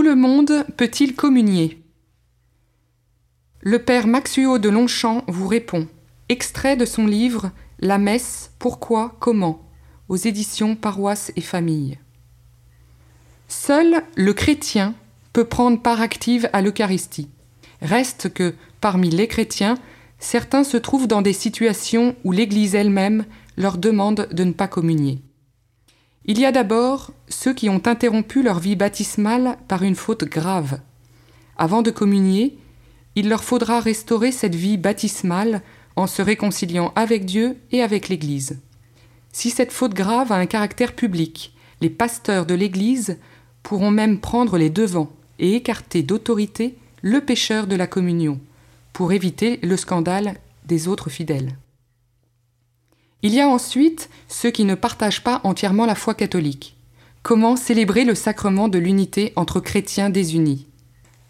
Tout le monde peut-il communier? Le père Maxuo de Longchamp vous répond, extrait de son livre La messe, pourquoi, comment, aux éditions Paroisse et Famille. Seul le chrétien peut prendre part active à l'Eucharistie. Reste que, parmi les chrétiens, certains se trouvent dans des situations où l'Église elle-même leur demande de ne pas communier. Il y a d'abord ceux qui ont interrompu leur vie baptismale par une faute grave. Avant de communier, il leur faudra restaurer cette vie baptismale en se réconciliant avec Dieu et avec l'Église. Si cette faute grave a un caractère public, les pasteurs de l'Église pourront même prendre les devants et écarter d'autorité le pécheur de la communion, pour éviter le scandale des autres fidèles. Il y a ensuite ceux qui ne partagent pas entièrement la foi catholique. Comment célébrer le sacrement de l'unité entre chrétiens désunis?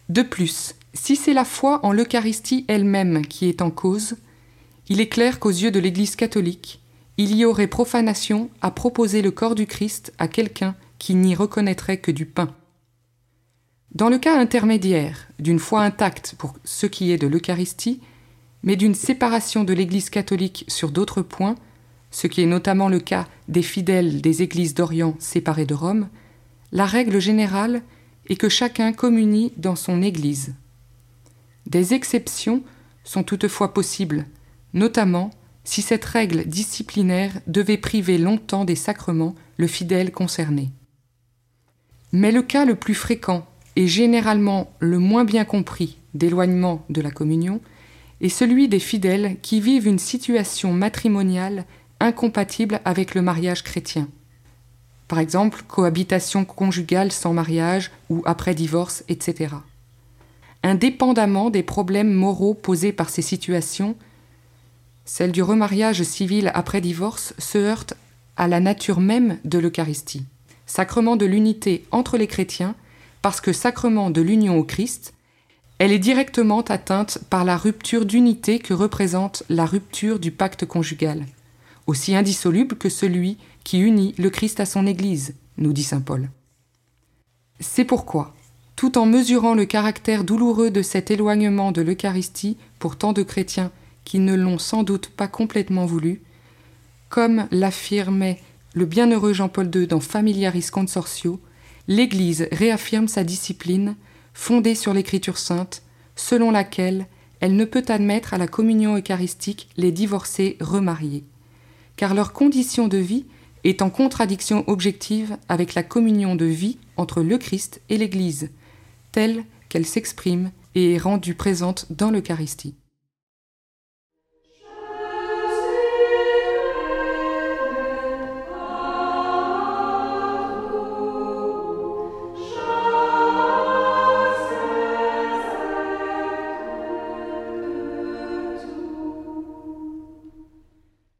De plus, si c'est la foi en l'Eucharistie elle-même qui est en cause, il est clair qu'aux yeux de l'Église catholique, il y aurait profanation à proposer le corps du Christ à quelqu'un qui n'y reconnaîtrait que du pain. Dans le cas intermédiaire, d'une foi intacte pour ce qui est de l'Eucharistie, mais d'une séparation de l'Église catholique sur d'autres points, ce qui est notamment le cas des fidèles des églises d'Orient séparées de Rome, la règle générale est que chacun communie dans son Église. Des exceptions sont toutefois possibles, notamment si cette règle disciplinaire devait priver longtemps des sacrements le fidèle concerné. Mais le cas le plus fréquent et généralement le moins bien compris d'éloignement de la communion est celui des fidèles qui vivent une situation matrimoniale incompatible avec le mariage chrétien. Par exemple, cohabitation conjugale sans mariage ou après divorce, etc. Indépendamment des problèmes moraux posés par ces situations, celle du remariage civil après divorce se heurte à la nature même de l'Eucharistie, sacrement de l'unité entre les chrétiens, parce que sacrement de l'union au Christ, elle est directement atteinte par la rupture d'unité que représente la rupture du pacte conjugal aussi indissoluble que celui qui unit le Christ à son Église, nous dit Saint Paul. C'est pourquoi, tout en mesurant le caractère douloureux de cet éloignement de l'Eucharistie pour tant de chrétiens qui ne l'ont sans doute pas complètement voulu, comme l'affirmait le bienheureux Jean-Paul II dans Familiaris Consortio, l'Église réaffirme sa discipline, fondée sur l'Écriture sainte, selon laquelle elle ne peut admettre à la communion eucharistique les divorcés remariés car leur condition de vie est en contradiction objective avec la communion de vie entre le Christ et l'Église, telle qu'elle s'exprime et est rendue présente dans l'Eucharistie.